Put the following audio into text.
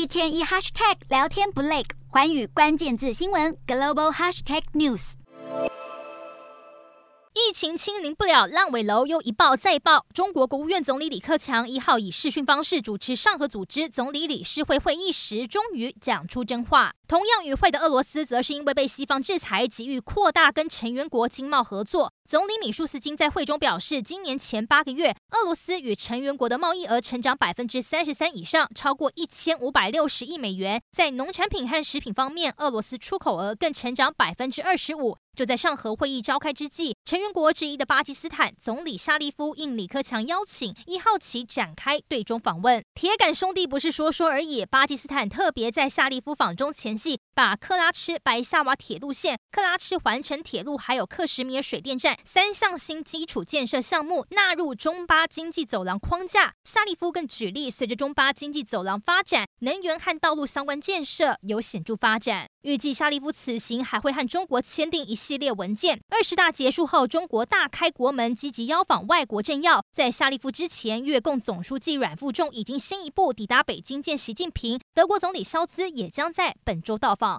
一天一 hashtag 聊天不累，环宇关键字新闻 global hashtag news。疫情清零不了，烂尾楼又一爆再爆。中国国务院总理李克强一号以视讯方式主持上合组织总理理事会会议时，终于讲出真话。同样与会的俄罗斯，则是因为被西方制裁，急于扩大跟成员国经贸合作。总理米舒斯金在会中表示，今年前八个月，俄罗斯与成员国的贸易额成长百分之三十三以上，超过一千五百六十亿美元。在农产品和食品方面，俄罗斯出口额更成长百分之二十五。就在上合会议召开之际，成员国之一的巴基斯坦总理夏利夫应李克强邀请，一号起展开对中访问。铁杆兄弟不是说说而已，巴基斯坦特别在夏利夫访中前夕，把克拉蚩白夏瓦铁路线、克拉蚩环城铁路，还有克什米尔水电站三项新基础建设项目纳入中巴经济走廊框架。夏利夫更举例，随着中巴经济走廊发展，能源和道路相关建设有显著发展。预计夏利夫此行还会和中国签订一系列文件。二十大结束后，中国大开国门，积极邀访外国政要。在夏利夫之前，越共总书记阮富仲已经先一步抵达北京见习近平。德国总理肖兹也将在本周到放。